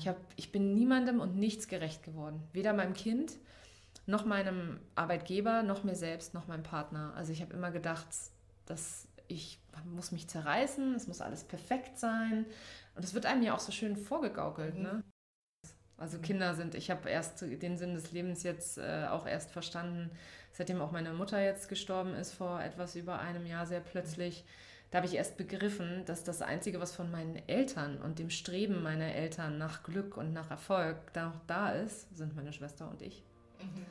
Ich, hab, ich bin niemandem und nichts gerecht geworden. Weder meinem Kind, noch meinem Arbeitgeber, noch mir selbst, noch meinem Partner. Also ich habe immer gedacht, dass ich muss mich zerreißen, es muss alles perfekt sein. Und es wird einem ja auch so schön vorgegaukelt. Mhm. Ne? Also mhm. Kinder sind, ich habe erst den Sinn des Lebens jetzt äh, auch erst verstanden, seitdem auch meine Mutter jetzt gestorben ist, vor etwas über einem Jahr sehr plötzlich. Da habe ich erst begriffen, dass das Einzige, was von meinen Eltern und dem Streben meiner Eltern nach Glück und nach Erfolg da noch da ist, sind meine Schwester und ich. Mhm.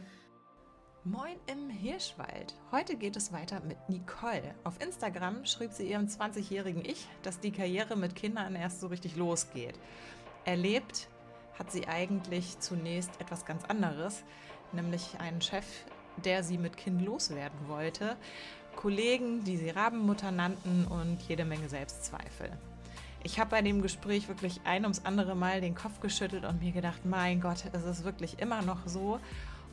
Moin im Hirschwald. Heute geht es weiter mit Nicole. Auf Instagram schrieb sie ihrem 20-jährigen Ich, dass die Karriere mit Kindern erst so richtig losgeht. Erlebt hat sie eigentlich zunächst etwas ganz anderes, nämlich einen Chef, der sie mit Kind loswerden wollte, Kollegen, die sie Rabenmutter nannten und jede Menge Selbstzweifel. Ich habe bei dem Gespräch wirklich ein ums andere Mal den Kopf geschüttelt und mir gedacht, mein Gott, es ist wirklich immer noch so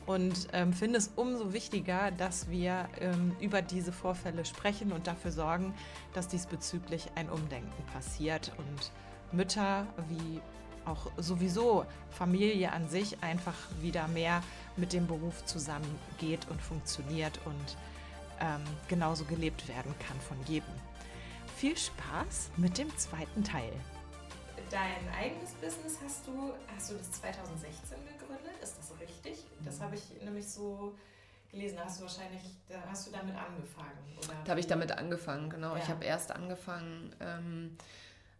und ähm, finde es umso wichtiger, dass wir ähm, über diese Vorfälle sprechen und dafür sorgen, dass diesbezüglich ein Umdenken passiert und Mütter wie auch sowieso Familie an sich einfach wieder mehr mit dem Beruf zusammengeht und funktioniert und ähm, genauso gelebt werden kann von jedem. Viel Spaß mit dem zweiten Teil dein eigenes Business hast du, hast du das 2016 gegründet? Ist das richtig? Das habe ich nämlich so gelesen. Hast du wahrscheinlich, da hast du damit angefangen, oder? Da habe ich damit angefangen, genau. Ja. Ich habe erst angefangen, ähm,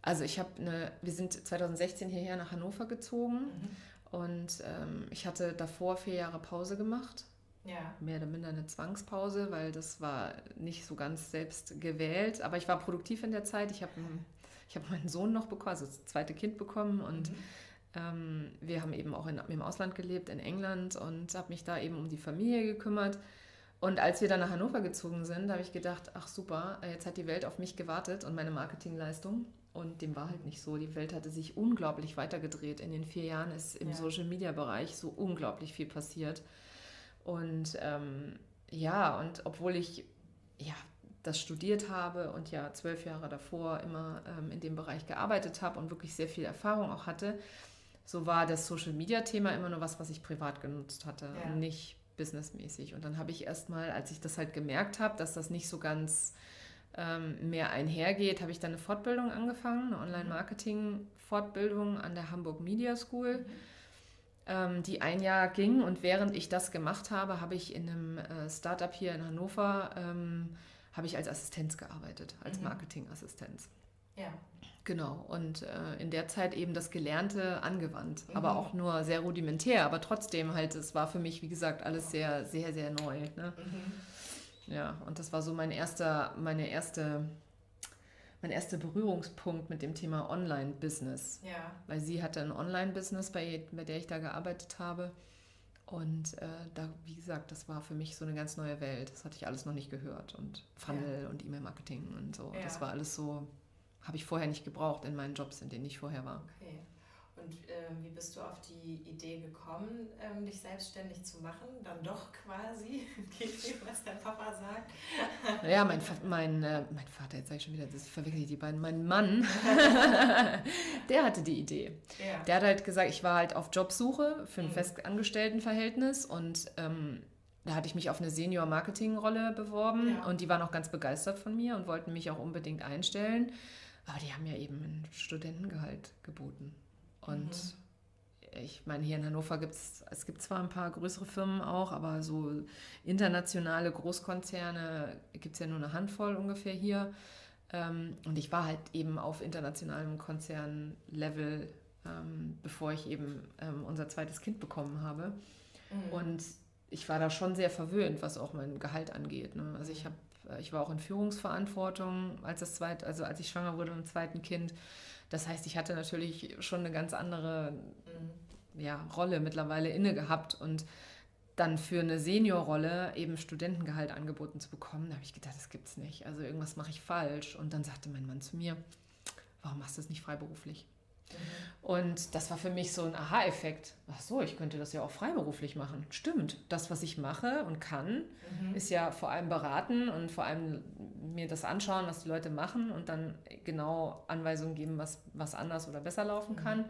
also ich habe eine, wir sind 2016 hierher nach Hannover gezogen mhm. und ähm, ich hatte davor vier Jahre Pause gemacht. Ja. Mehr oder minder eine Zwangspause, weil das war nicht so ganz selbst gewählt. Aber ich war produktiv in der Zeit. Ich habe ich habe meinen Sohn noch bekommen, also das zweite Kind bekommen und mhm. ähm, wir haben eben auch in, im Ausland gelebt, in England und habe mich da eben um die Familie gekümmert. Und als wir dann nach Hannover gezogen sind, habe ich gedacht, ach super, jetzt hat die Welt auf mich gewartet und meine Marketingleistung. Und dem war halt nicht so. Die Welt hatte sich unglaublich weitergedreht. In den vier Jahren ist im ja. Social-Media-Bereich so unglaublich viel passiert. Und ähm, ja, und obwohl ich ja das studiert habe und ja zwölf Jahre davor immer ähm, in dem Bereich gearbeitet habe und wirklich sehr viel Erfahrung auch hatte, so war das Social-Media-Thema immer nur was, was ich privat genutzt hatte ja. und nicht businessmäßig. Und dann habe ich erstmal, als ich das halt gemerkt habe, dass das nicht so ganz ähm, mehr einhergeht, habe ich dann eine Fortbildung angefangen, eine Online-Marketing-Fortbildung an der Hamburg Media School. Mhm die ein Jahr ging. Und während ich das gemacht habe, habe ich in einem äh, Startup hier in Hannover ähm, habe ich als Assistenz gearbeitet, als mhm. Marketingassistenz. Ja. Genau. Und äh, in der Zeit eben das Gelernte angewandt, mhm. aber auch nur sehr rudimentär, aber trotzdem halt, es war für mich, wie gesagt, alles sehr, sehr, sehr neu. Ne? Mhm. Ja, und das war so mein erster, meine erste, mein erster Berührungspunkt mit dem Thema Online-Business. Ja. Weil sie hatte ein Online-Business, bei, bei der ich da gearbeitet habe. Und äh, da, wie gesagt, das war für mich so eine ganz neue Welt. Das hatte ich alles noch nicht gehört. Und Funnel ja. und E-Mail-Marketing und so. Ja. Das war alles so, habe ich vorher nicht gebraucht in meinen Jobs, in denen ich vorher war. Okay. Und äh, wie bist du auf die Idee gekommen, ähm, dich selbstständig zu machen? Dann doch quasi, was dein Papa sagt. Ja, mein, mein, äh, mein Vater, jetzt sage ich schon wieder, das verwechsel ich die beiden. Mein Mann, der hatte die Idee. Ja. Der hat halt gesagt, ich war halt auf Jobsuche für ein mhm. Festangestelltenverhältnis und ähm, da hatte ich mich auf eine Senior-Marketing-Rolle beworben ja. und die waren auch ganz begeistert von mir und wollten mich auch unbedingt einstellen. Aber die haben ja eben ein Studentengehalt geboten. Und mhm. ich meine, hier in Hannover gibt es, es gibt zwar ein paar größere Firmen auch, aber so internationale Großkonzerne gibt es ja nur eine Handvoll ungefähr hier. Ähm, und ich war halt eben auf internationalem Konzernlevel, ähm, bevor ich eben ähm, unser zweites Kind bekommen habe. Mhm. Und ich war da schon sehr verwöhnt, was auch mein Gehalt angeht. Ne? Also ich habe, äh, ich war auch in Führungsverantwortung, als das zweite, also als ich schwanger wurde mit dem zweiten Kind. Das heißt, ich hatte natürlich schon eine ganz andere ja, Rolle mittlerweile inne gehabt und dann für eine Seniorrolle eben Studentengehalt angeboten zu bekommen, da habe ich gedacht, das gibt's nicht. Also irgendwas mache ich falsch. Und dann sagte mein Mann zu mir, warum machst du das nicht freiberuflich? Und das war für mich so ein Aha-Effekt. Ach so, ich könnte das ja auch freiberuflich machen. Stimmt, das, was ich mache und kann, mhm. ist ja vor allem beraten und vor allem mir das anschauen, was die Leute machen und dann genau Anweisungen geben, was, was anders oder besser laufen mhm. kann.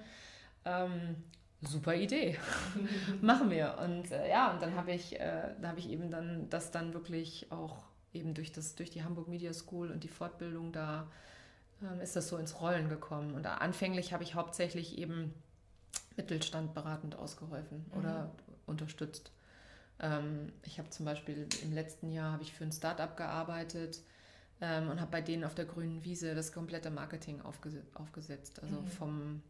ähm, super Idee, machen wir. Und äh, ja, und dann habe ich, äh, da habe ich eben dann das dann wirklich auch eben durch, das, durch die Hamburg Media School und die Fortbildung da ist das so ins Rollen gekommen. Und anfänglich habe ich hauptsächlich eben Mittelstand beratend ausgeholfen mhm. oder unterstützt. Ähm, ich habe zum Beispiel im letzten Jahr habe ich für ein Startup gearbeitet ähm, und habe bei denen auf der grünen Wiese das komplette Marketing aufges aufgesetzt. Also mhm. vom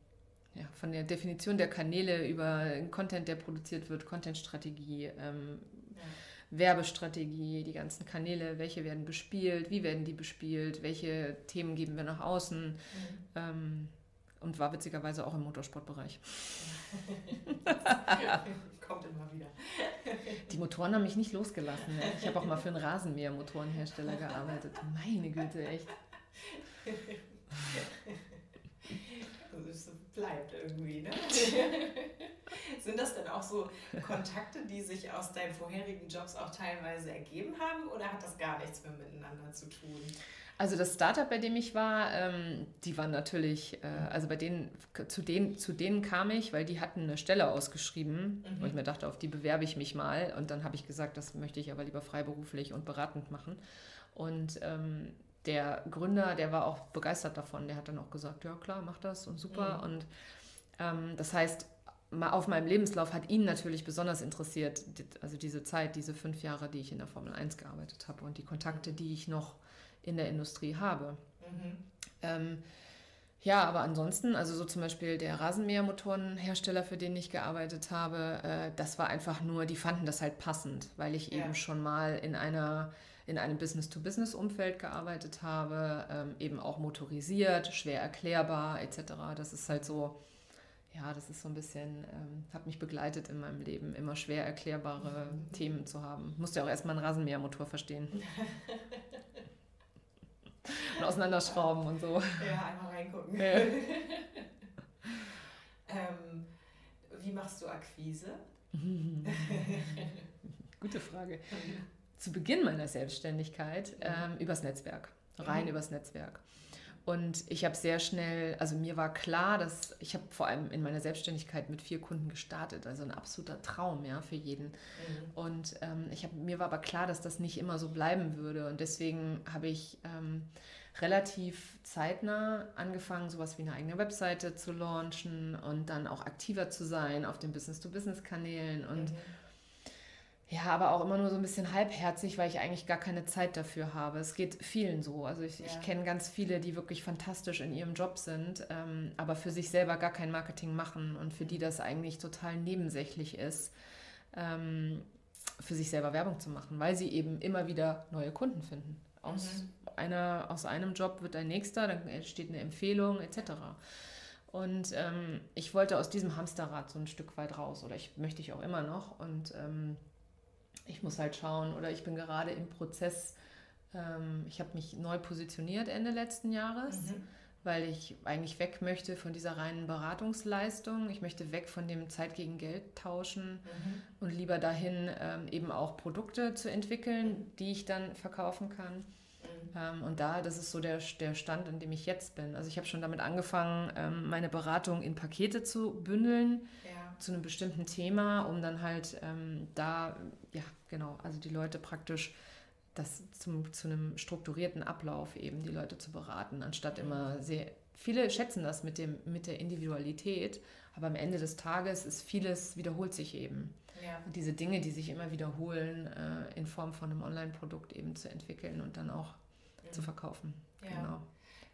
ja, von der Definition der Kanäle über Content, der produziert wird, Contentstrategie, ähm. Werbestrategie, die ganzen Kanäle, welche werden bespielt, wie werden die bespielt, welche Themen geben wir nach außen. Mhm. Ähm, und war witzigerweise auch im Motorsportbereich. Kommt immer wieder. Die Motoren haben mich nicht losgelassen. Ne? Ich habe auch mal für einen Rasenmäher-Motorenhersteller gearbeitet. Meine Güte, echt. Das bleibt irgendwie, ne? Sind das denn auch so Kontakte, die sich aus deinen vorherigen Jobs auch teilweise ergeben haben oder hat das gar nichts mehr miteinander zu tun? Also das Startup, bei dem ich war, ähm, die waren natürlich, äh, also bei denen, zu denen, zu denen kam ich, weil die hatten eine Stelle ausgeschrieben mhm. und ich mir dachte, auf die bewerbe ich mich mal. Und dann habe ich gesagt, das möchte ich aber lieber freiberuflich und beratend machen. Und ähm, der Gründer, der war auch begeistert davon. Der hat dann auch gesagt, ja klar, mach das und super. Mhm. Und ähm, das heißt, auf meinem Lebenslauf hat ihn natürlich besonders interessiert, also diese Zeit, diese fünf Jahre, die ich in der Formel 1 gearbeitet habe und die Kontakte, die ich noch in der Industrie habe. Mhm. Ähm, ja, aber ansonsten, also so zum Beispiel der Rasenmähermotorenhersteller, für den ich gearbeitet habe, äh, das war einfach nur, die fanden das halt passend, weil ich ja. eben schon mal in einer in einem Business-to-Business-Umfeld gearbeitet habe, ähm, eben auch motorisiert, schwer erklärbar etc. Das ist halt so, ja, das ist so ein bisschen, ähm, hat mich begleitet in meinem Leben, immer schwer erklärbare mhm. Themen zu haben. Musste ja auch erstmal einen Rasenmähermotor verstehen. und auseinanderschrauben und so. Ja, einmal reingucken. Ja. ähm, wie machst du Akquise? Gute Frage. Zu Beginn meiner Selbstständigkeit ähm, übers Netzwerk, rein mhm. übers Netzwerk. Und ich habe sehr schnell, also mir war klar, dass ich habe vor allem in meiner Selbstständigkeit mit vier Kunden gestartet, also ein absoluter Traum ja für jeden. Mhm. Und ähm, ich hab, mir war aber klar, dass das nicht immer so bleiben würde. Und deswegen habe ich ähm, relativ zeitnah angefangen, sowas wie eine eigene Webseite zu launchen und dann auch aktiver zu sein auf den Business-to-Business-Kanälen und mhm. Ja, aber auch immer nur so ein bisschen halbherzig, weil ich eigentlich gar keine Zeit dafür habe. Es geht vielen so. Also ich, ja. ich kenne ganz viele, die wirklich fantastisch in ihrem Job sind, ähm, aber für sich selber gar kein Marketing machen und für die das eigentlich total nebensächlich ist. Ähm, für sich selber Werbung zu machen, weil sie eben immer wieder neue Kunden finden. Aus, mhm einer, aus einem Job wird ein nächster, dann entsteht eine Empfehlung etc. Und ähm, ich wollte aus diesem Hamsterrad so ein Stück weit raus oder ich möchte ich auch immer noch. Und ähm, ich muss halt schauen oder ich bin gerade im Prozess, ähm, ich habe mich neu positioniert Ende letzten Jahres. Mhm weil ich eigentlich weg möchte von dieser reinen Beratungsleistung. Ich möchte weg von dem Zeit gegen Geld tauschen mhm. und lieber dahin ähm, eben auch Produkte zu entwickeln, die ich dann verkaufen kann. Ähm, und da, das ist so der, der Stand, in dem ich jetzt bin. Also ich habe schon damit angefangen, ähm, meine Beratung in Pakete zu bündeln ja. zu einem bestimmten Thema, um dann halt ähm, da, ja, genau, also die Leute praktisch das zum, zu einem strukturierten Ablauf eben die Leute zu beraten, anstatt mhm. immer sehr, viele schätzen das mit, dem, mit der Individualität, aber am Ende des Tages ist vieles, wiederholt sich eben. Ja. Und diese Dinge, die sich immer wiederholen, äh, in Form von einem Online-Produkt eben zu entwickeln und dann auch mhm. zu verkaufen. Ja. Genau.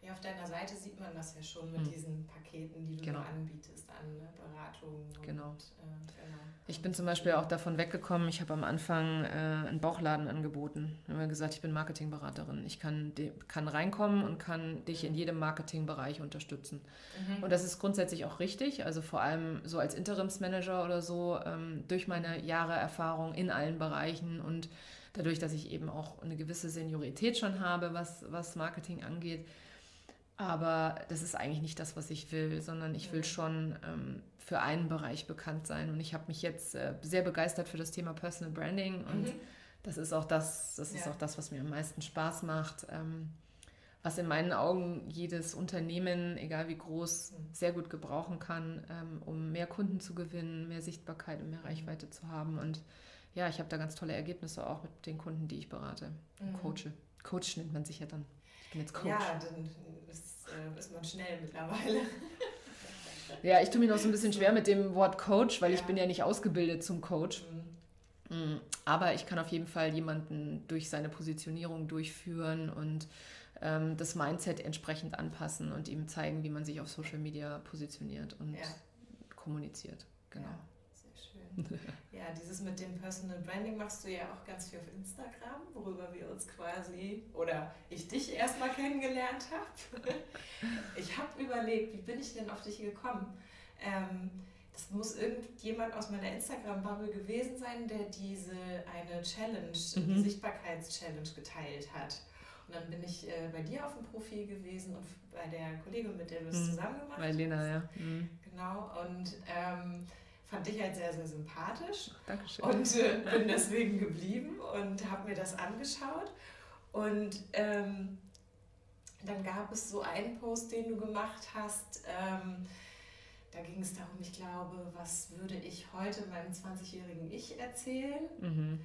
Ja, auf deiner Seite sieht man das ja schon mit mhm. diesen Paketen, die du genau. anbietest an ne? Beratungen. Genau. Und, äh, genau. Ich bin zum Beispiel auch davon weggekommen, ich habe am Anfang äh, einen Bauchladen angeboten. Ich habe gesagt, ich bin Marketingberaterin. Ich kann, kann reinkommen und kann dich in jedem Marketingbereich unterstützen. Mhm. Und das ist grundsätzlich auch richtig. Also vor allem so als Interimsmanager oder so, ähm, durch meine Jahre Erfahrung in allen Bereichen und dadurch, dass ich eben auch eine gewisse Seniorität schon habe, was, was Marketing angeht, aber das ist eigentlich nicht das, was ich will, sondern ich will schon ähm, für einen Bereich bekannt sein. Und ich habe mich jetzt äh, sehr begeistert für das Thema Personal Branding und mhm. das ist auch das, das ist ja. auch das, was mir am meisten Spaß macht. Ähm, was in meinen Augen jedes Unternehmen, egal wie groß, mhm. sehr gut gebrauchen kann, ähm, um mehr Kunden zu gewinnen, mehr Sichtbarkeit und mehr mhm. Reichweite zu haben. Und ja, ich habe da ganz tolle Ergebnisse auch mit den Kunden, die ich berate mhm. coache. Coach nennt man sich ja dann. Bin jetzt Coach. Ja, dann ist, äh, ist man schnell mittlerweile. Ja, ich tue mir noch so ein bisschen schwer mit dem Wort Coach, weil ja. ich bin ja nicht ausgebildet zum Coach. Mhm. Mm, aber ich kann auf jeden Fall jemanden durch seine Positionierung durchführen und ähm, das Mindset entsprechend anpassen und ihm zeigen, wie man sich auf Social Media positioniert und ja. kommuniziert. Genau. Ja. Ja, dieses mit dem Personal Branding machst du ja auch ganz viel auf Instagram, worüber wir uns quasi oder ich dich erstmal kennengelernt habe. ich habe überlegt, wie bin ich denn auf dich gekommen? Ähm, das muss irgendjemand aus meiner Instagram-Bubble gewesen sein, der diese eine Challenge, mhm. Sichtbarkeits-Challenge geteilt hat. Und dann bin ich äh, bei dir auf dem Profil gewesen und bei der Kollegin, mit der du es mhm. zusammen gemacht bei Lena, ja. Mhm. Genau, und ähm, fand dich halt sehr, sehr sympathisch. Dankeschön. Und äh, bin deswegen geblieben und habe mir das angeschaut. Und ähm, dann gab es so einen Post, den du gemacht hast. Ähm, da ging es darum, ich glaube, was würde ich heute meinem 20-jährigen Ich erzählen? Mhm.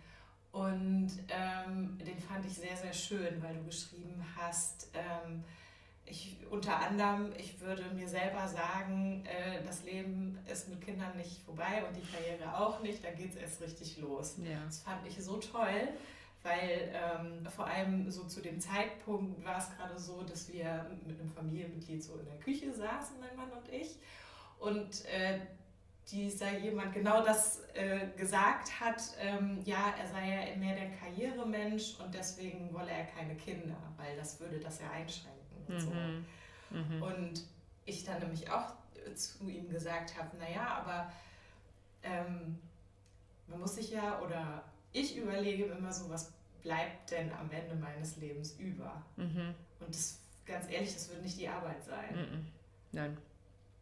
Und ähm, den fand ich sehr, sehr schön, weil du geschrieben hast, ähm, ich, unter anderem, ich würde mir selber sagen, äh, das Leben ist mit Kindern nicht vorbei und die Karriere auch nicht, da geht es erst richtig los. Ja. Das fand ich so toll, weil ähm, vor allem so zu dem Zeitpunkt war es gerade so, dass wir mit einem Familienmitglied so in der Küche saßen, mein Mann und ich. Und äh, dieser jemand genau das äh, gesagt hat, ähm, ja, er sei ja mehr der Karrieremensch und deswegen wolle er keine Kinder, weil das würde das ja einschränken. Und, so. Mhm. Mhm. und ich dann nämlich auch zu ihm gesagt habe, naja, aber ähm, man muss sich ja, oder ich überlege immer so, was bleibt denn am Ende meines Lebens über? Mhm. Und das, ganz ehrlich, das wird nicht die Arbeit sein. Mhm. Nein.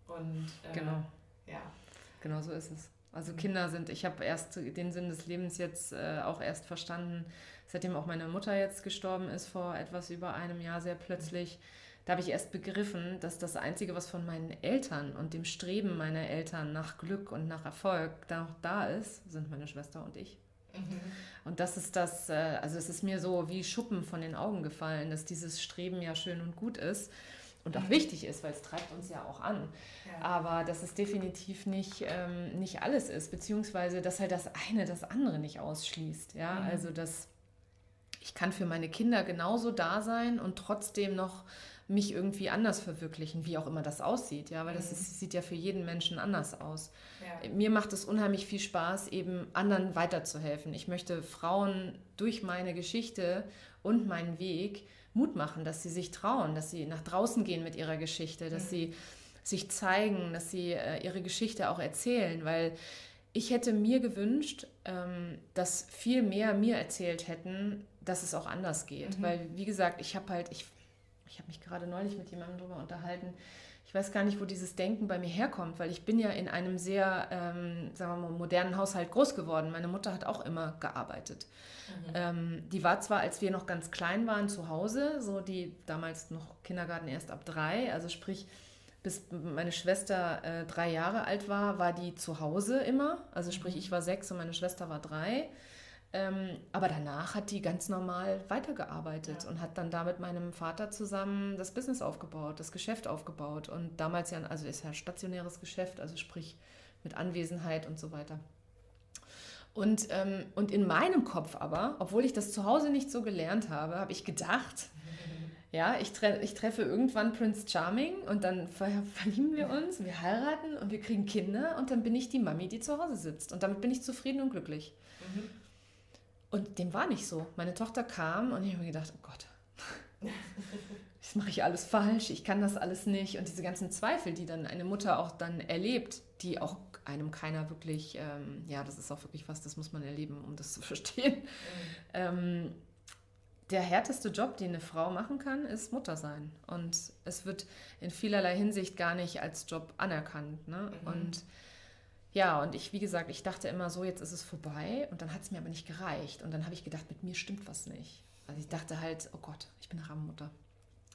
Und äh, genau. ja. Genau so ist es. Also Kinder sind, ich habe erst den Sinn des Lebens jetzt äh, auch erst verstanden, seitdem auch meine Mutter jetzt gestorben ist, vor etwas über einem Jahr sehr plötzlich. Da habe ich erst begriffen, dass das Einzige, was von meinen Eltern und dem Streben meiner Eltern nach Glück und nach Erfolg da noch da ist, sind meine Schwester und ich. Mhm. Und das ist das, äh, also es ist mir so wie Schuppen von den Augen gefallen, dass dieses Streben ja schön und gut ist und auch wichtig ist, weil es treibt uns ja auch an. Ja. Aber dass es definitiv nicht, ähm, nicht alles ist, beziehungsweise dass halt das eine das andere nicht ausschließt. Ja, mhm. also dass ich kann für meine Kinder genauso da sein und trotzdem noch mich irgendwie anders verwirklichen, wie auch immer das aussieht, ja, weil das mhm. ist, sieht ja für jeden Menschen anders aus. Ja. Mir macht es unheimlich viel Spaß, eben anderen weiterzuhelfen. Ich möchte Frauen durch meine Geschichte und meinen Weg Mut machen, dass sie sich trauen, dass sie nach draußen gehen mit ihrer Geschichte, dass mhm. sie sich zeigen, dass sie äh, ihre Geschichte auch erzählen, weil ich hätte mir gewünscht, ähm, dass viel mehr mir erzählt hätten, dass es auch anders geht. Mhm. Weil, wie gesagt, ich habe halt, ich, ich habe mich gerade neulich mit jemandem darüber unterhalten, ich weiß gar nicht, wo dieses Denken bei mir herkommt, weil ich bin ja in einem sehr, ähm, sagen wir mal, modernen Haushalt groß geworden. Meine Mutter hat auch immer gearbeitet. Mhm. Ähm, die war zwar, als wir noch ganz klein waren, zu Hause, so die damals noch Kindergarten erst ab drei, also sprich, bis meine Schwester äh, drei Jahre alt war, war die zu Hause immer. Also sprich, mhm. ich war sechs und meine Schwester war drei. Ähm, aber danach hat die ganz normal weitergearbeitet ja. und hat dann da mit meinem Vater zusammen das Business aufgebaut, das Geschäft aufgebaut. Und damals ja, also ist ja ein stationäres Geschäft, also sprich mit Anwesenheit und so weiter. Und, ähm, und in meinem Kopf aber, obwohl ich das zu Hause nicht so gelernt habe, habe ich gedacht, ja, ich, tre ich treffe irgendwann Prince Charming und dann ver verlieben wir uns, wir heiraten und wir kriegen Kinder und dann bin ich die Mami, die zu Hause sitzt. Und damit bin ich zufrieden und glücklich. Mhm. Und dem war nicht so. Meine Tochter kam und ich habe mir gedacht, oh Gott, das mache ich alles falsch, ich kann das alles nicht. Und diese ganzen Zweifel, die dann eine Mutter auch dann erlebt, die auch einem keiner wirklich, ähm, ja, das ist auch wirklich was, das muss man erleben, um das zu verstehen. Mhm. Ähm, der härteste Job, den eine Frau machen kann, ist Mutter sein. Und es wird in vielerlei Hinsicht gar nicht als Job anerkannt. Ne? Mhm. Und ja, und ich, wie gesagt, ich dachte immer so, jetzt ist es vorbei. Und dann hat es mir aber nicht gereicht. Und dann habe ich gedacht, mit mir stimmt was nicht. Also ich dachte halt, oh Gott, ich bin eine Rabenmutter.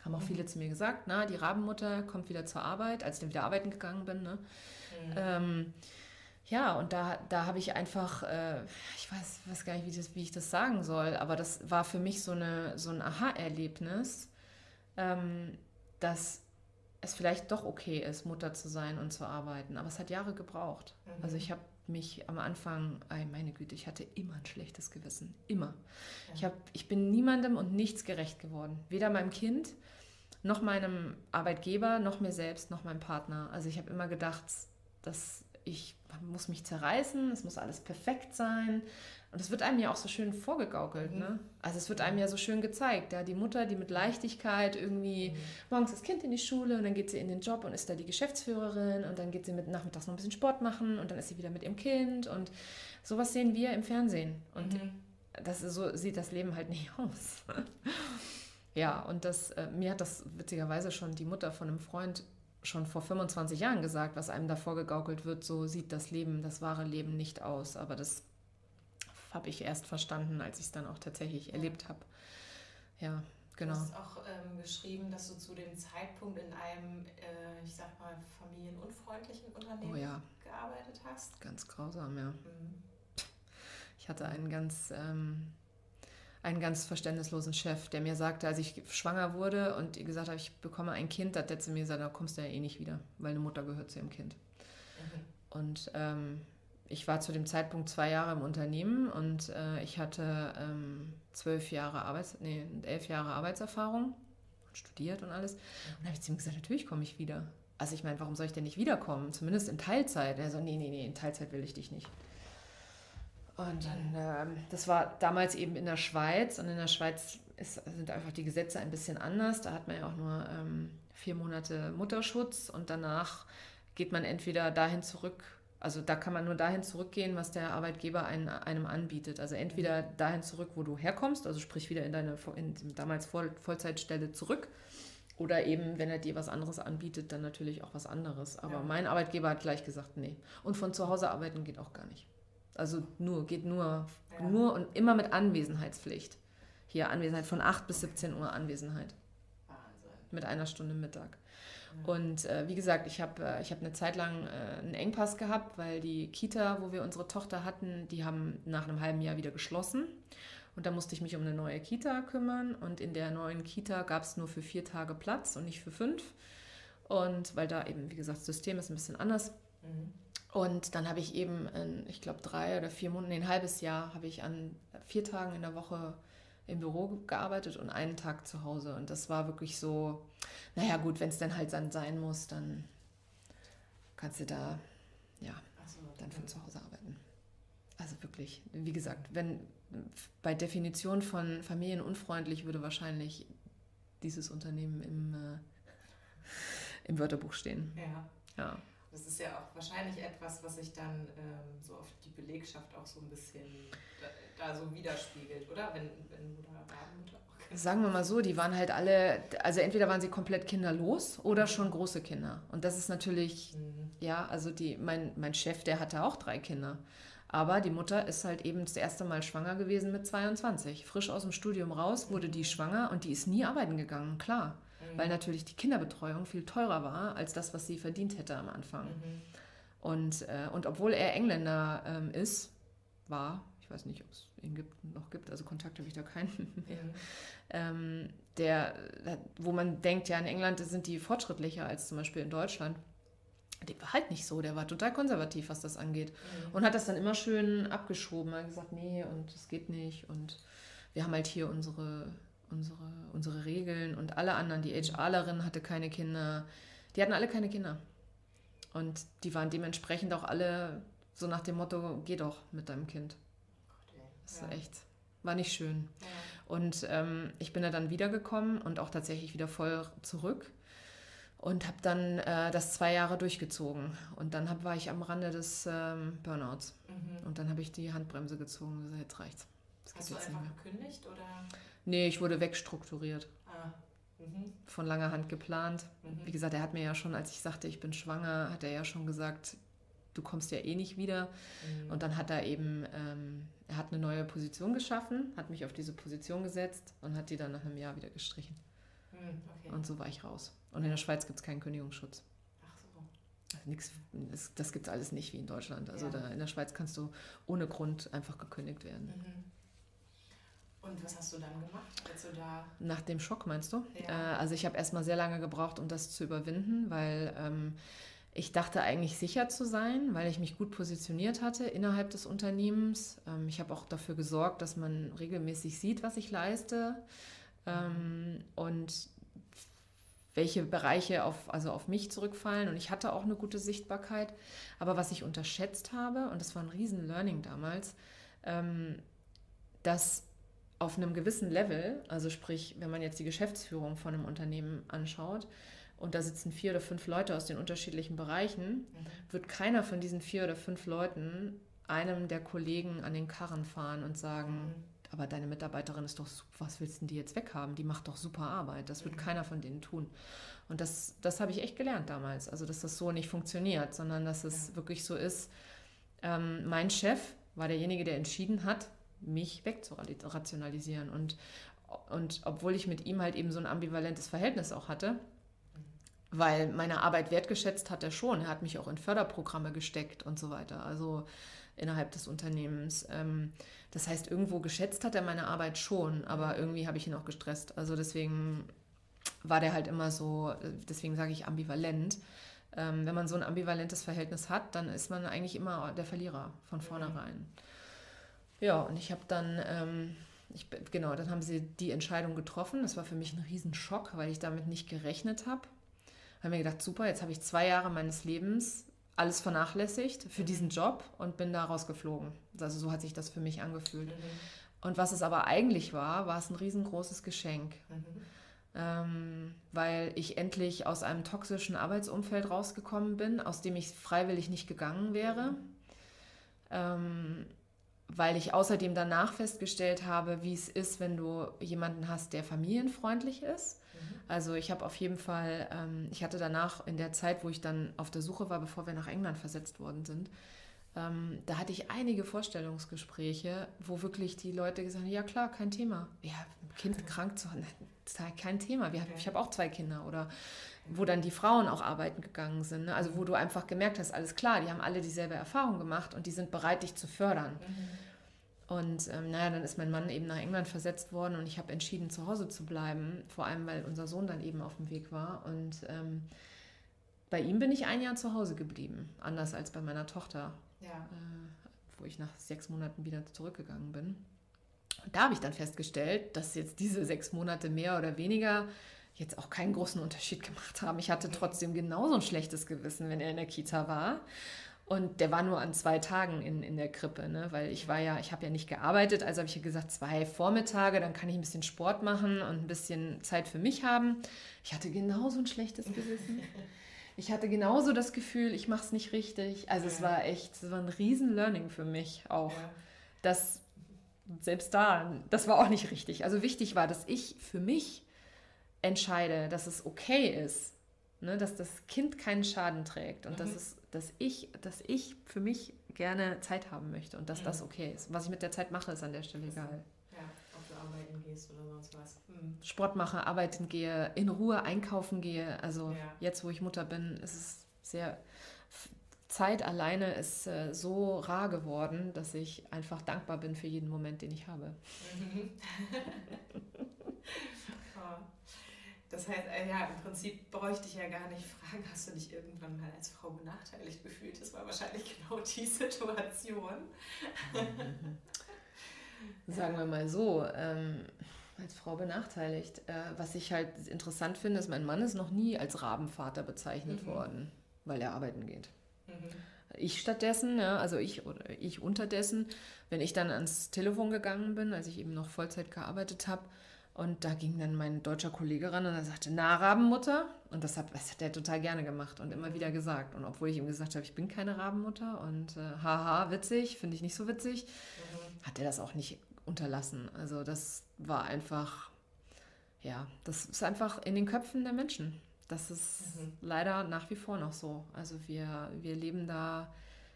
Haben auch mhm. viele zu mir gesagt, na, die Rabenmutter kommt wieder zur Arbeit, als ich dann wieder arbeiten gegangen bin. Ne? Mhm. Ähm, ja, und da, da habe ich einfach, äh, ich weiß, weiß gar nicht, wie, das, wie ich das sagen soll, aber das war für mich so, eine, so ein Aha-Erlebnis, ähm, dass es vielleicht doch okay ist, Mutter zu sein und zu arbeiten. Aber es hat Jahre gebraucht. Mhm. Also ich habe mich am Anfang, ey, meine Güte, ich hatte immer ein schlechtes Gewissen. Immer. Ja. Ich, hab, ich bin niemandem und nichts gerecht geworden. Weder meinem Kind, noch meinem Arbeitgeber, noch mir selbst, noch meinem Partner. Also ich habe immer gedacht, dass ich muss mich zerreißen, es muss alles perfekt sein. Und es wird einem ja auch so schön vorgegaukelt. Mhm. Ne? Also es wird einem ja so schön gezeigt. Ja? Die Mutter, die mit Leichtigkeit irgendwie mhm. morgens das Kind in die Schule und dann geht sie in den Job und ist da die Geschäftsführerin und dann geht sie mit nachmittags noch ein bisschen Sport machen und dann ist sie wieder mit ihrem Kind. Und sowas sehen wir im Fernsehen. Und mhm. das so sieht das Leben halt nicht aus. ja, und das, äh, mir hat das witzigerweise schon die Mutter von einem Freund schon vor 25 Jahren gesagt, was einem da vorgegaukelt wird, so sieht das Leben, das wahre Leben nicht aus. Aber das habe ich erst verstanden, als ich es dann auch tatsächlich ja. erlebt habe. Ja, genau. Du hast auch ähm, geschrieben, dass du zu dem Zeitpunkt in einem, äh, ich sag mal, familienunfreundlichen Unternehmen oh, ja. gearbeitet hast. Ganz grausam, ja. Mhm. Ich hatte einen ganz ähm, einen ganz verständnislosen Chef, der mir sagte, als ich schwanger wurde und gesagt habe, ich bekomme ein Kind, hat der zu mir gesagt, da kommst du ja eh nicht wieder, weil eine Mutter gehört zu ihrem Kind. Mhm. Und ähm, ich war zu dem Zeitpunkt zwei Jahre im Unternehmen und äh, ich hatte ähm, zwölf Jahre Arbeits, nee, elf Jahre Arbeitserfahrung und studiert und alles. Und dann habe ich zu ihm gesagt, natürlich komme ich wieder. Also ich meine, warum soll ich denn nicht wiederkommen? Zumindest in Teilzeit. Er so, nee, nee, nee, in Teilzeit will ich dich nicht. Und dann, ähm, das war damals eben in der Schweiz und in der Schweiz ist, sind einfach die Gesetze ein bisschen anders. Da hat man ja auch nur ähm, vier Monate Mutterschutz und danach geht man entweder dahin zurück, also da kann man nur dahin zurückgehen, was der Arbeitgeber ein, einem anbietet. Also entweder dahin zurück, wo du herkommst, also sprich wieder in deine in damals Voll, Vollzeitstelle zurück. Oder eben, wenn er dir was anderes anbietet, dann natürlich auch was anderes. Aber ja. mein Arbeitgeber hat gleich gesagt, nee. Und von zu Hause arbeiten geht auch gar nicht. Also nur, geht nur, ja. nur und immer mit Anwesenheitspflicht. Hier Anwesenheit von 8 bis 17 Uhr Anwesenheit. Wahnsinn. Mit einer Stunde Mittag. Ja. Und äh, wie gesagt, ich habe äh, hab eine Zeit lang äh, einen Engpass gehabt, weil die Kita, wo wir unsere Tochter hatten, die haben nach einem halben Jahr wieder geschlossen. Und da musste ich mich um eine neue Kita kümmern. Und in der neuen Kita gab es nur für vier Tage Platz und nicht für fünf. Und weil da eben, wie gesagt, das System ist ein bisschen anders. Mhm. Und dann habe ich eben, in, ich glaube, drei oder vier Monate, ein halbes Jahr, habe ich an vier Tagen in der Woche im Büro gearbeitet und einen Tag zu Hause. Und das war wirklich so, naja gut, wenn es dann halt dann sein muss, dann kannst du da, ja, so, dann von zu Hause arbeiten. Also wirklich, wie gesagt, wenn bei Definition von familienunfreundlich würde wahrscheinlich dieses Unternehmen im, äh, im Wörterbuch stehen. Ja. Ja. Das ist ja auch wahrscheinlich etwas, was sich dann ähm, so auf die Belegschaft auch so ein bisschen da, da so widerspiegelt, oder? Wenn, wenn Mutter Rabenmutter auch Sagen wir mal so, die waren halt alle, also entweder waren sie komplett kinderlos oder mhm. schon große Kinder. Und das ist natürlich, mhm. ja, also die, mein, mein Chef, der hatte auch drei Kinder. Aber die Mutter ist halt eben das erste Mal schwanger gewesen mit 22. Frisch aus dem Studium raus, wurde die schwanger und die ist nie arbeiten gegangen, klar mhm. weil natürlich die Kinderbetreuung viel teurer war als das, was sie verdient hätte am Anfang. Mhm. Und, äh, und obwohl er Engländer ähm, ist, war, ich weiß nicht, ob es ihn gibt, noch gibt, also Kontakt habe ich da keinen mehr, mhm. ähm, der, wo man denkt, ja, in England sind die fortschrittlicher als zum Beispiel in Deutschland. Der war halt nicht so, der war total konservativ, was das angeht. Mhm. Und hat das dann immer schön abgeschoben. Hat gesagt, nee, und das geht nicht. Und wir haben halt hier unsere unsere, unsere Regeln und alle anderen, die HRlerin hatte keine Kinder, die hatten alle keine Kinder. Und die waren dementsprechend auch alle so nach dem Motto, geh doch mit deinem Kind. Das ist ja. echt, war nicht schön. Ja. Und ähm, ich bin da dann wiedergekommen und auch tatsächlich wieder voll zurück und habe dann äh, das zwei Jahre durchgezogen. Und dann hab, war ich am Rande des ähm, Burnouts. Mhm. Und dann habe ich die Handbremse gezogen. Also jetzt reicht's. Das Hast du einfach gekündigt oder? Nee, ich wurde wegstrukturiert. Ah. Mhm. Von langer Hand geplant. Mhm. Wie gesagt, er hat mir ja schon, als ich sagte, ich bin schwanger, hat er ja schon gesagt, du kommst ja eh nicht wieder. Mhm. Und dann hat er eben, ähm, er hat eine neue Position geschaffen, hat mich auf diese Position gesetzt und hat die dann nach einem Jahr wieder gestrichen. Mhm. Mhm, okay. Und so war ich raus. Und in der Schweiz gibt es keinen Kündigungsschutz. Ach so. Also nix, das, das gibt es alles nicht wie in Deutschland. Also ja. da, in der Schweiz kannst du ohne Grund einfach gekündigt werden. Und was hast du dann gemacht, als du da. Nach dem Schock meinst du? Ja. Äh, also ich habe erstmal sehr lange gebraucht, um das zu überwinden, weil ähm, ich dachte eigentlich sicher zu sein, weil ich mich gut positioniert hatte innerhalb des Unternehmens. Ähm, ich habe auch dafür gesorgt, dass man regelmäßig sieht, was ich leiste ähm, und welche Bereiche auf, also auf mich zurückfallen. Und ich hatte auch eine gute Sichtbarkeit. Aber was ich unterschätzt habe, und das war ein riesen Learning damals, ähm, dass auf einem gewissen Level, also sprich, wenn man jetzt die Geschäftsführung von einem Unternehmen anschaut, und da sitzen vier oder fünf Leute aus den unterschiedlichen Bereichen, mhm. wird keiner von diesen vier oder fünf Leuten einem der Kollegen an den Karren fahren und sagen, mhm. aber deine Mitarbeiterin ist doch super, was willst denn die jetzt weghaben? Die macht doch super Arbeit. Das wird mhm. keiner von denen tun. Und das, das habe ich echt gelernt damals. Also, dass das so nicht funktioniert, sondern dass es ja. wirklich so ist, ähm, mein Chef war derjenige, der entschieden hat, mich wegzurationalisieren. Und, und obwohl ich mit ihm halt eben so ein ambivalentes Verhältnis auch hatte, weil meine Arbeit wertgeschätzt hat er schon. Er hat mich auch in Förderprogramme gesteckt und so weiter, also innerhalb des Unternehmens. Ähm, das heißt, irgendwo geschätzt hat er meine Arbeit schon, aber irgendwie habe ich ihn auch gestresst. Also deswegen war der halt immer so, deswegen sage ich ambivalent. Ähm, wenn man so ein ambivalentes Verhältnis hat, dann ist man eigentlich immer der Verlierer von vornherein. Ja, und ich habe dann, ähm, ich, genau, dann haben sie die Entscheidung getroffen. Das war für mich ein Riesenschock, weil ich damit nicht gerechnet habe. Habe mir gedacht, super, jetzt habe ich zwei Jahre meines Lebens alles vernachlässigt für diesen Job und bin da rausgeflogen. Also so hat sich das für mich angefühlt. Mhm. Und was es aber eigentlich war, war es ein riesengroßes Geschenk. Mhm. Ähm, weil ich endlich aus einem toxischen Arbeitsumfeld rausgekommen bin, aus dem ich freiwillig nicht gegangen wäre. Mhm. Ähm, weil ich außerdem danach festgestellt habe, wie es ist, wenn du jemanden hast, der familienfreundlich ist. Mhm. Also ich habe auf jeden Fall, ähm, ich hatte danach in der Zeit, wo ich dann auf der Suche war, bevor wir nach England versetzt worden sind, ähm, da hatte ich einige Vorstellungsgespräche, wo wirklich die Leute gesagt haben, ja klar, kein Thema. Ja, Kind okay. krank zu haben, kein Thema. Wir. Ich habe auch zwei Kinder. Oder wo dann die Frauen auch arbeiten gegangen sind. Ne? Also wo du einfach gemerkt hast, alles klar, die haben alle dieselbe Erfahrung gemacht und die sind bereit, dich zu fördern. Mhm. Und ähm, naja, dann ist mein Mann eben nach England versetzt worden und ich habe entschieden, zu Hause zu bleiben, vor allem weil unser Sohn dann eben auf dem Weg war. Und ähm, bei ihm bin ich ein Jahr zu Hause geblieben, anders als bei meiner Tochter, ja. äh, wo ich nach sechs Monaten wieder zurückgegangen bin. Und da habe ich dann festgestellt, dass jetzt diese sechs Monate mehr oder weniger jetzt auch keinen großen Unterschied gemacht haben. Ich hatte trotzdem genauso ein schlechtes Gewissen, wenn er in der Kita war. Und der war nur an zwei Tagen in, in der Krippe, ne? weil ich war ja, ich habe ja nicht gearbeitet, also habe ich ja gesagt, zwei Vormittage, dann kann ich ein bisschen Sport machen und ein bisschen Zeit für mich haben. Ich hatte genauso ein schlechtes Gewissen. Ich hatte genauso das Gefühl, ich mache es nicht richtig. Also ja. es war echt, es war ein riesen Learning für mich auch. Ja. Dass selbst da, das war auch nicht richtig. Also wichtig war, dass ich für mich entscheide, dass es okay ist, ne, dass das Kind keinen Schaden trägt und mhm. dass, es, dass, ich, dass ich für mich gerne Zeit haben möchte und dass mhm. das okay ist. Was ich mit der Zeit mache, ist an der Stelle egal. Ja, ob du arbeiten gehst oder sonst was. Mhm. Sport mache, arbeiten gehe, in Ruhe einkaufen gehe. Also ja. jetzt, wo ich Mutter bin, ist es sehr... Zeit alleine ist äh, so rar geworden, dass ich einfach dankbar bin für jeden Moment, den ich habe. Das heißt, äh, ja, im Prinzip bräuchte ich ja gar nicht fragen, hast du dich irgendwann mal als Frau benachteiligt gefühlt? Das war wahrscheinlich genau die Situation. Sagen wir mal so, ähm, als Frau benachteiligt. Äh, was ich halt interessant finde, ist, mein Mann ist noch nie als Rabenvater bezeichnet mhm. worden, weil er arbeiten geht. Mhm. Ich stattdessen, ja, also ich oder ich unterdessen, wenn ich dann ans Telefon gegangen bin, als ich eben noch Vollzeit gearbeitet habe, und da ging dann mein deutscher Kollege ran und er sagte, na, Rabenmutter? Und das hat, das hat er total gerne gemacht und immer wieder gesagt. Und obwohl ich ihm gesagt habe, ich bin keine Rabenmutter und äh, haha, witzig, finde ich nicht so witzig, mhm. hat er das auch nicht unterlassen. Also das war einfach, ja, das ist einfach in den Köpfen der Menschen. Das ist mhm. leider nach wie vor noch so. Also wir, wir leben da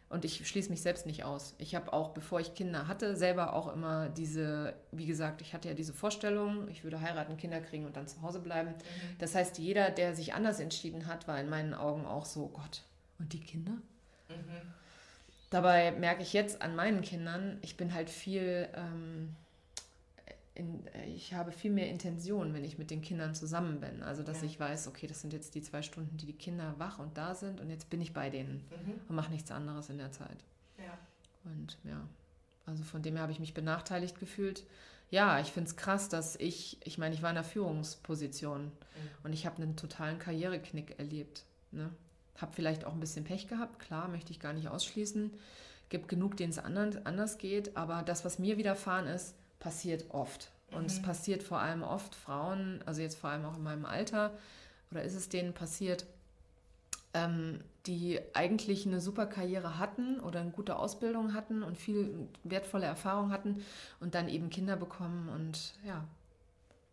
Und ich schließe mich selbst nicht aus. Ich habe auch, bevor ich Kinder hatte, selber auch immer diese, wie gesagt, ich hatte ja diese Vorstellung, ich würde heiraten, Kinder kriegen und dann zu Hause bleiben. Mhm. Das heißt, jeder, der sich anders entschieden hat, war in meinen Augen auch so, Gott, und die Kinder? Mhm. Dabei merke ich jetzt an meinen Kindern, ich bin halt viel, ähm, in, ich habe viel mehr Intention, wenn ich mit den Kindern zusammen bin. Also, dass ja. ich weiß, okay, das sind jetzt die zwei Stunden, die die Kinder wach und da sind und jetzt bin ich bei denen mhm. und mache nichts anderes in der Zeit. Ja. Und ja, also von dem her habe ich mich benachteiligt gefühlt. Ja, ich finde es krass, dass ich, ich meine, ich war in der Führungsposition mhm. und ich habe einen totalen Karriereknick erlebt. Ne? Habe vielleicht auch ein bisschen Pech gehabt, klar, möchte ich gar nicht ausschließen. Gibt genug, denen es anders geht, aber das, was mir widerfahren ist, passiert oft. Und mhm. es passiert vor allem oft Frauen, also jetzt vor allem auch in meinem Alter, oder ist es denen passiert, ähm, die eigentlich eine super Karriere hatten oder eine gute Ausbildung hatten und viel wertvolle Erfahrung hatten und dann eben Kinder bekommen und ja,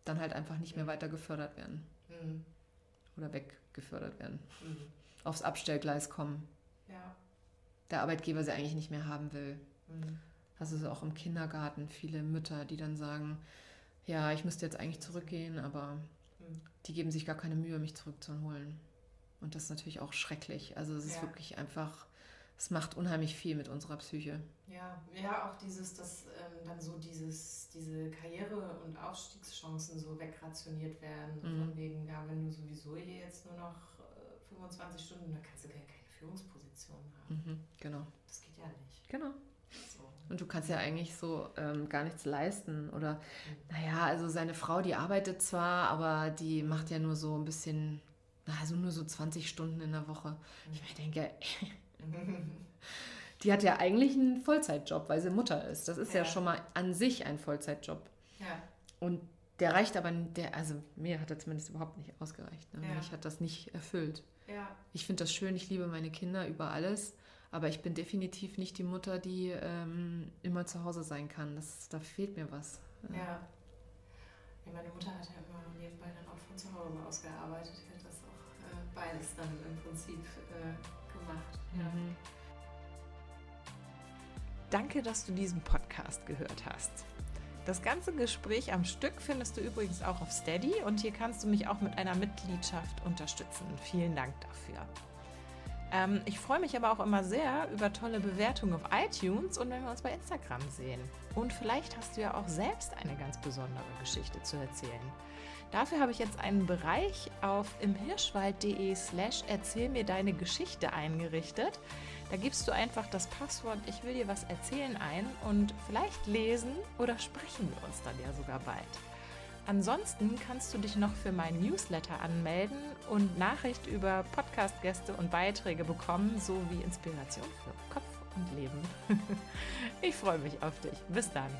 dann halt einfach nicht mehr weiter gefördert werden. Mhm. Oder weggefördert werden. Mhm. Aufs Abstellgleis kommen. Ja. Der Arbeitgeber sie eigentlich nicht mehr haben will. Mhm. Also auch im Kindergarten viele Mütter, die dann sagen, ja, ich müsste jetzt eigentlich zurückgehen, aber die geben sich gar keine Mühe, mich zurückzuholen. Und das ist natürlich auch schrecklich. Also es ist ja. wirklich einfach, es macht unheimlich viel mit unserer Psyche. Ja, ja, auch dieses, dass ähm, dann so dieses, diese Karriere- und Aufstiegschancen so wegrationiert werden. So mhm. Von wegen, ja, wenn du sowieso hier jetzt nur noch äh, 25 Stunden, dann kannst du gar keine Führungsposition haben. Mhm, genau. Das geht ja nicht. Genau. Und du kannst ja eigentlich so ähm, gar nichts leisten. Oder, naja, also seine Frau, die arbeitet zwar, aber die macht ja nur so ein bisschen, also nur so 20 Stunden in der Woche. Ich denke, die hat ja eigentlich einen Vollzeitjob, weil sie Mutter ist. Das ist ja, ja schon mal an sich ein Vollzeitjob. Ja. Und der reicht aber, der, also mir hat er zumindest überhaupt nicht ausgereicht. Ne? Ja. Mich hat das nicht erfüllt. Ja. Ich finde das schön, ich liebe meine Kinder über alles. Aber ich bin definitiv nicht die Mutter, die ähm, immer zu Hause sein kann. Das, da fehlt mir was. Ja. ja. Meine Mutter hat ja immer nebenbei dann auch von zu Hause ausgearbeitet. Die hat das auch äh, beides dann im Prinzip äh, gemacht. Ja. Mhm. Danke, dass du diesen Podcast gehört hast. Das ganze Gespräch am Stück findest du übrigens auch auf Steady und hier kannst du mich auch mit einer Mitgliedschaft unterstützen. Vielen Dank dafür. Ähm, ich freue mich aber auch immer sehr über tolle Bewertungen auf iTunes und wenn wir uns bei Instagram sehen. Und vielleicht hast du ja auch selbst eine ganz besondere Geschichte zu erzählen. Dafür habe ich jetzt einen Bereich auf imhirschwald.de slash erzähl mir deine Geschichte eingerichtet. Da gibst du einfach das Passwort Ich will dir was erzählen ein und vielleicht lesen oder sprechen wir uns dann ja sogar bald. Ansonsten kannst du dich noch für meinen Newsletter anmelden und Nachricht über Podcast-Gäste und Beiträge bekommen, sowie Inspiration für Kopf und Leben. ich freue mich auf dich. Bis dann.